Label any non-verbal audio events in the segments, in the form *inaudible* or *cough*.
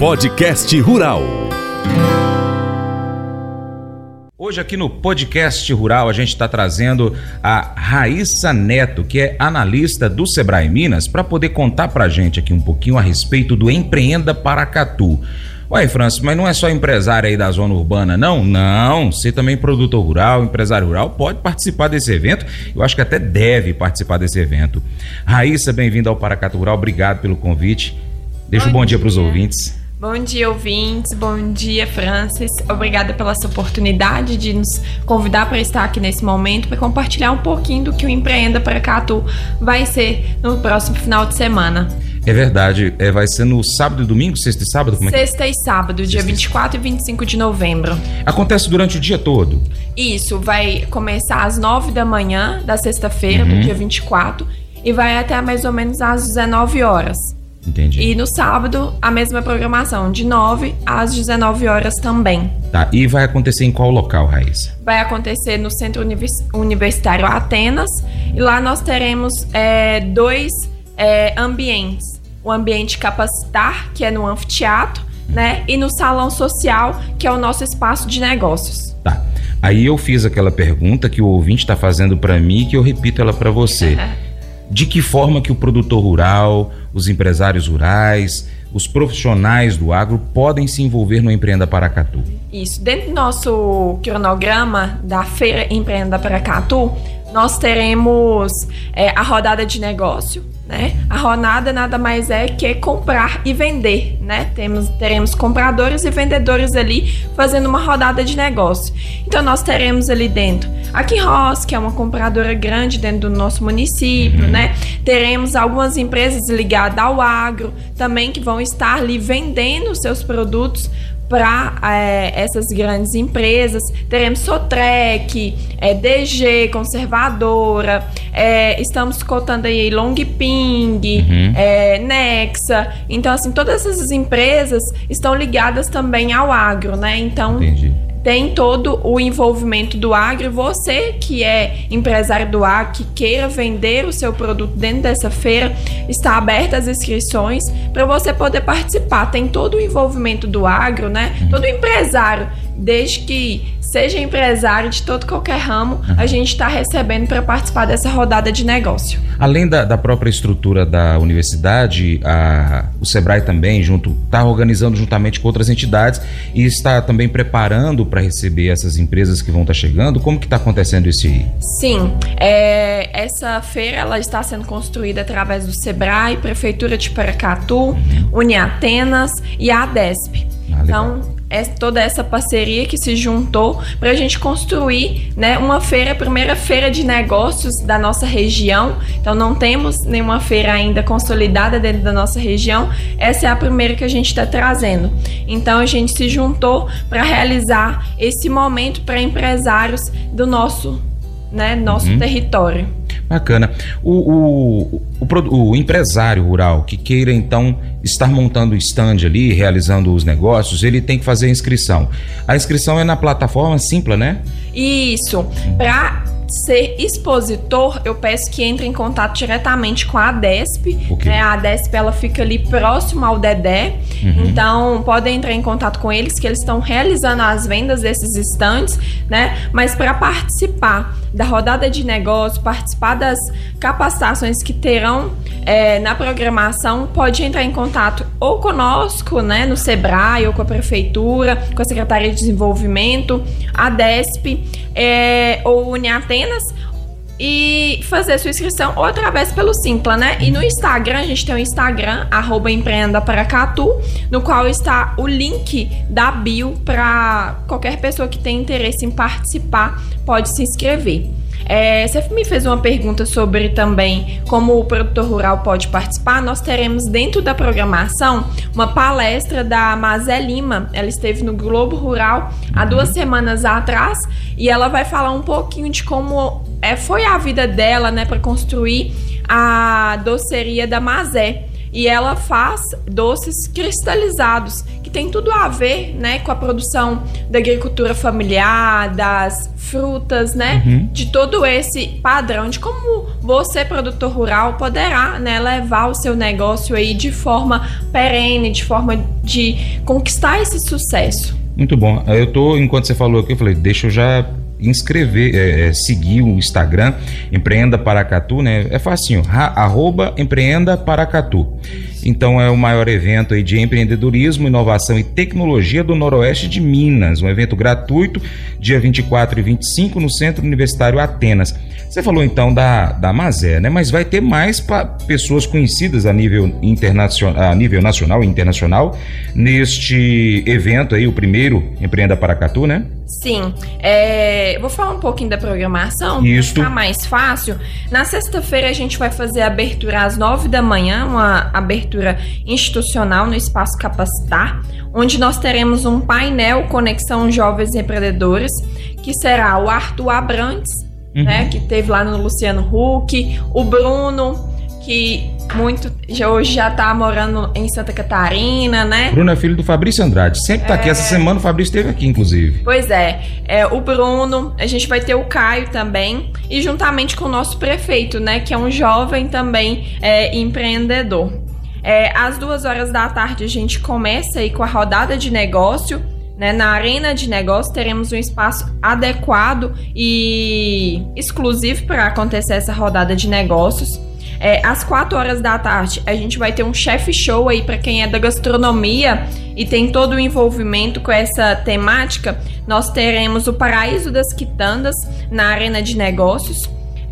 Podcast Rural. Hoje aqui no podcast rural a gente está trazendo a Raíssa Neto, que é analista do Sebrae Minas, para poder contar para a gente aqui um pouquinho a respeito do Empreenda Paracatu. Ué, Francis, mas não é só empresário aí da zona urbana, não? Não, você também é produtor rural, empresário rural, pode participar desse evento. Eu acho que até deve participar desse evento. Raíssa, bem-vinda ao Paracatu Rural, obrigado pelo convite. Deixa bom um bom dia, dia para os ouvintes. Bom dia, ouvintes. Bom dia, Francis. Obrigada pela sua oportunidade de nos convidar para estar aqui nesse momento para compartilhar um pouquinho do que o Empreenda para Catu vai ser no próximo final de semana. É verdade. É, vai ser no sábado e domingo, sexta e sábado? Como é sexta e sábado, dia sexta 24 e 25 de novembro. Acontece durante o dia todo? Isso, vai começar às 9 da manhã da sexta-feira, uhum. do dia 24, e vai até mais ou menos às 19 horas. Entendi. E no sábado, a mesma programação, de 9 às 19 horas também. Tá, e vai acontecer em qual local, Raíssa? Vai acontecer no Centro Universitário Atenas, e lá nós teremos é, dois é, ambientes. O ambiente capacitar, que é no anfiteatro, né? E no salão social, que é o nosso espaço de negócios. Tá. Aí eu fiz aquela pergunta que o ouvinte está fazendo para mim que eu repito ela para você. *laughs* de que forma que o produtor rural, os empresários rurais, os profissionais do agro podem se envolver no Empreenda Paracatu? Isso. Dentro do nosso cronograma da Feira Empreenda Paracatu, nós teremos é, a rodada de negócio, né? A rodada nada mais é que comprar e vender, né? Temos, teremos compradores e vendedores ali fazendo uma rodada de negócio. Então nós teremos ali dentro a Ross, que é uma compradora grande dentro do nosso município, né? Teremos algumas empresas ligadas ao agro também que vão estar ali vendendo seus produtos para é, essas grandes empresas. Teremos Sotrec, é, DG, conservadora, é, estamos cotando aí Long Ping, uhum. é, Nexa. Então, assim, todas essas empresas estão ligadas também ao agro, né? Então, Entendi tem todo o envolvimento do agro. Você que é empresário do agro, que queira vender o seu produto dentro dessa feira, está aberta as inscrições para você poder participar. Tem todo o envolvimento do agro, né? Todo empresário desde que seja empresário de todo qualquer ramo, a gente está recebendo para participar dessa rodada de negócio. Além da, da própria estrutura da universidade, a, o Sebrae também junto está organizando juntamente com outras entidades e está também preparando para receber essas empresas que vão estar tá chegando. Como que está acontecendo isso aí? Sim, é, essa feira ela está sendo construída através do Sebrae, Prefeitura de Paracatu, uhum. Uniatenas e a ADESP. Ah, então, é toda essa parceria que se juntou para a gente construir né, uma feira, a primeira feira de negócios da nossa região. Então não temos nenhuma feira ainda consolidada dentro da nossa região. Essa é a primeira que a gente está trazendo. Então a gente se juntou para realizar esse momento para empresários do nosso, né, nosso uhum. território. Bacana. O, o, o, o, empresário rural que queira então estar montando o stand ali, realizando os negócios, ele tem que fazer a inscrição. A inscrição é na plataforma Simpla, né? Isso. Para ser expositor, eu peço que entre em contato diretamente com a ADESP. Okay. É, a ADESP ela fica ali próximo ao Dedé. Uhum. Então, podem entrar em contato com eles, que eles estão realizando as vendas desses estantes, né? Mas para participar da rodada de negócio, participar das capacitações que terão é, na programação, pode entrar em contato ou conosco, né, no Sebrae, ou com a Prefeitura, com a Secretaria de Desenvolvimento, a DESP, é, ou Uniatenas, e fazer sua inscrição ou através pelo Simpla, né? E no Instagram, a gente tem o Instagram, arroba empreenda Paracatu, no qual está o link da bio para qualquer pessoa que tenha interesse em participar, pode se inscrever. É, você me fez uma pergunta sobre também como o produtor rural pode participar. Nós teremos dentro da programação uma palestra da Mazé Lima. Ela esteve no Globo Rural há duas semanas atrás e ela vai falar um pouquinho de como é, foi a vida dela, né, para construir a doceria da Mazé e ela faz doces cristalizados, que tem tudo a ver, né, com a produção da agricultura familiar, das frutas, né, uhum. de todo esse padrão de como você, produtor rural, poderá né, levar o seu negócio aí de forma perene, de forma de conquistar esse sucesso. Muito bom. Eu tô, enquanto você falou aqui, eu falei, deixa eu já inscrever, é, é, seguir o Instagram Empreenda Paracatu, né? É facinho, ha, arroba Empreenda Paracatu. Então é o maior evento aí de empreendedorismo, inovação e tecnologia do Noroeste de Minas, um evento gratuito, dia 24 e 25 no Centro Universitário Atenas. Você falou então da, da Mazé, né? Mas vai ter mais pessoas conhecidas a nível internacional, a nível nacional e internacional neste evento aí, o primeiro Empreenda Paracatu, né? Sim. É, vou falar um pouquinho da programação. Isso. Para ficar mais fácil. Na sexta-feira a gente vai fazer a abertura às nove da manhã, uma abertura institucional no Espaço Capacitar, onde nós teremos um painel Conexão Jovens Empreendedores, que será o Arthur Abrantes, uhum. né, que teve lá no Luciano Huck, o Bruno, que muito hoje já tá morando em Santa Catarina, né? Bruno é filho do Fabrício Andrade. Sempre tá é... aqui. Essa semana o Fabrício esteve aqui, inclusive. Pois é. é. O Bruno, a gente vai ter o Caio também. E juntamente com o nosso prefeito, né? Que é um jovem também é, empreendedor. É, às duas horas da tarde a gente começa aí com a rodada de negócio. Né, na arena de negócio teremos um espaço adequado e exclusivo para acontecer essa rodada de negócios. É, às 4 horas da tarde, a gente vai ter um chef show aí para quem é da gastronomia e tem todo o envolvimento com essa temática. Nós teremos o Paraíso das Quitandas na Arena de Negócios.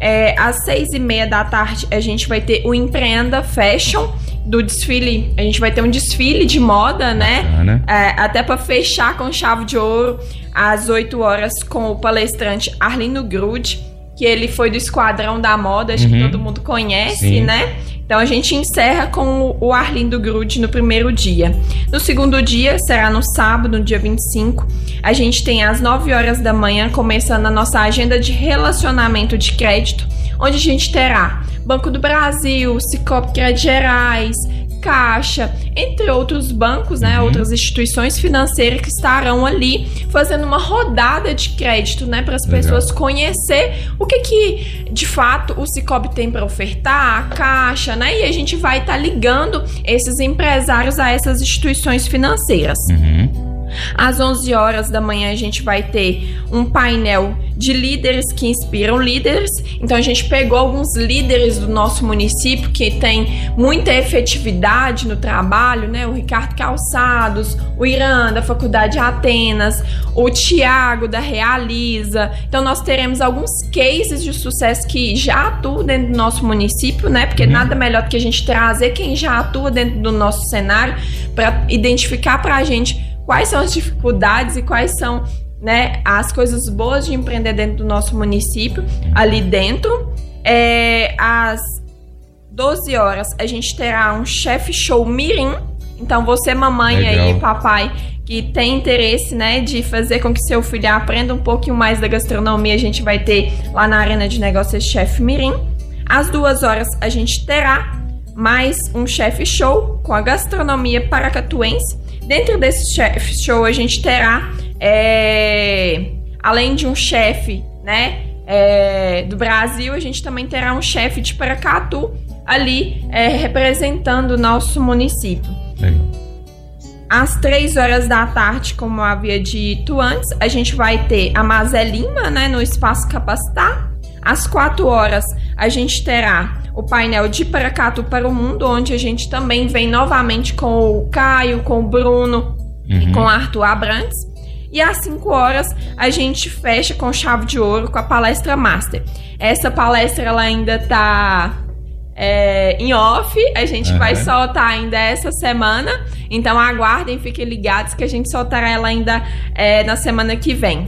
É, às seis e meia da tarde, a gente vai ter o Empreenda Fashion do desfile. A gente vai ter um desfile de moda, né? É, até para fechar com chave de ouro, às 8 horas, com o palestrante Arlindo Grude que ele foi do Esquadrão da Moda, acho uhum. que todo mundo conhece, Sim. né? Então a gente encerra com o Arlindo Grude no primeiro dia. No segundo dia, será no sábado, no dia 25. A gente tem às 9 horas da manhã, começando a nossa agenda de relacionamento de crédito, onde a gente terá Banco do Brasil, Cicobi Crédito Gerais, Caixa, entre outros bancos, né, uhum. outras instituições financeiras que estarão ali fazendo uma rodada de crédito, né, para as pessoas conhecer o que que de fato o Cicobi tem para ofertar, a Caixa, né, e a gente vai estar tá ligando esses empresários a essas instituições financeiras. Uhum. Às 11 horas da manhã a gente vai ter um painel de líderes que inspiram líderes. Então a gente pegou alguns líderes do nosso município que tem muita efetividade no trabalho, né? O Ricardo Calçados, o Irã da Faculdade Atenas, o Tiago da Realiza. Então nós teremos alguns cases de sucesso que já atuam dentro do nosso município, né? Porque uhum. nada melhor do que a gente trazer quem já atua dentro do nosso cenário para identificar para a gente quais são as dificuldades e quais são né, as coisas boas de empreender dentro do nosso município, ali dentro. É, às 12 horas a gente terá um chefe show Mirim. Então você, mamãe Legal. aí, papai, que tem interesse, né, de fazer com que seu filho aprenda um pouquinho mais da gastronomia, a gente vai ter lá na Arena de Negócios Chef Mirim. Às duas horas a gente terá mais um chefe show com a gastronomia paracatuense Dentro desse chef show a gente terá, é, além de um chefe, né, é, do Brasil, a gente também terá um chefe de Paracatu ali é, representando o nosso município. Legal. Às três horas da tarde, como eu havia dito antes, a gente vai ter a Mazé Lima, né, no Espaço Capacitar. Às quatro horas, a gente terá o painel de Paracatu para o Mundo, onde a gente também vem novamente com o Caio, com o Bruno uhum. e com o Arthur Abrantes. E às 5 horas a gente fecha com chave de ouro com a palestra Master. Essa palestra ela ainda tá é, em off, a gente uhum. vai soltar ainda essa semana. Então aguardem, fiquem ligados que a gente soltará ela ainda é, na semana que vem.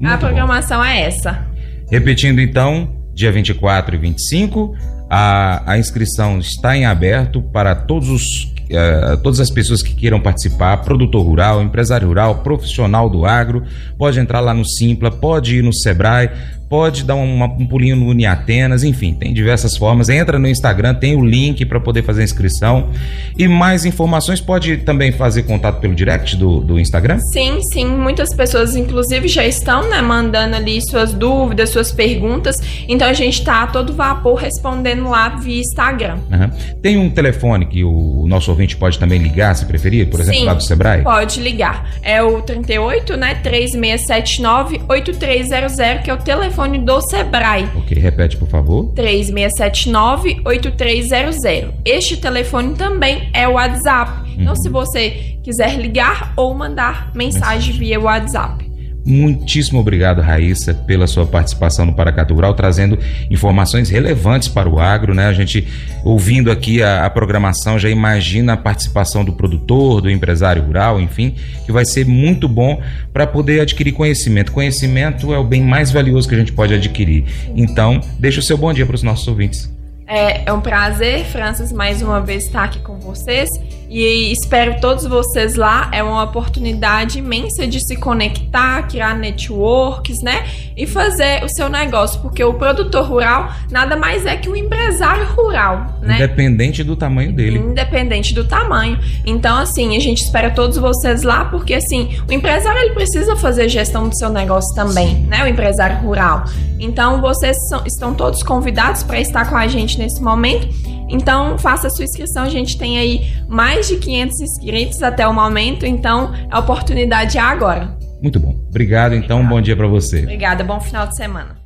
Muito a programação bom. é essa. Repetindo então, dia 24 e 25, a, a inscrição está em aberto para todos os, uh, todas as pessoas que queiram participar, produtor rural, empresário rural, profissional do agro, pode entrar lá no Simpla, pode ir no Sebrae, pode dar uma, um pulinho no Uniatenas, enfim, tem diversas formas. Entra no Instagram, tem o link para poder fazer a inscrição. E mais informações, pode também fazer contato pelo direct do, do Instagram? Sim, sim. Muitas pessoas, inclusive, já estão né, mandando ali suas dúvidas, suas perguntas. Então a gente está a todo vapor respondendo lá via Instagram. Uhum. Tem um telefone que o nosso ouvinte pode também ligar, se preferir, por exemplo, sim, lá do Sebrae? Pode ligar. É o 38, né? 3679 8300, que é o telefone telefone do Sebrae. Ok, repete, por favor. 3679-8300. Este telefone também é o WhatsApp. Então, uhum. Então, se você quiser ligar ou mandar mensagem, mensagem. via WhatsApp. Muitíssimo obrigado, Raíssa, pela sua participação no Paracatu Rural, trazendo informações relevantes para o agro, né? A gente, ouvindo aqui a, a, programação, já imagina a participação do produtor, do empresário rural, enfim, que vai ser muito bom para poder adquirir conhecimento. Conhecimento é o bem mais valioso que a gente pode adquirir. Então, deixa o seu bom dia para os nossos ouvintes. É, é um prazer, Francis, mais uma vez estar aqui com vocês e espero todos vocês lá. É uma oportunidade imensa de se conectar, criar networks, né? E fazer o seu negócio, porque o produtor rural nada mais é que um empresário rural, né? Independente do tamanho dele. Independente do tamanho. Então, assim, a gente espera todos vocês lá, porque assim, o empresário ele precisa fazer gestão do seu negócio também, né? O empresário rural. Então, vocês são, estão todos convidados para estar com a gente nesse momento. Então, faça a sua inscrição. A gente tem aí mais de 500 inscritos até o momento. Então, a oportunidade é agora. Muito bom. Obrigado, então. Bom dia para você. Obrigada. Bom final de semana.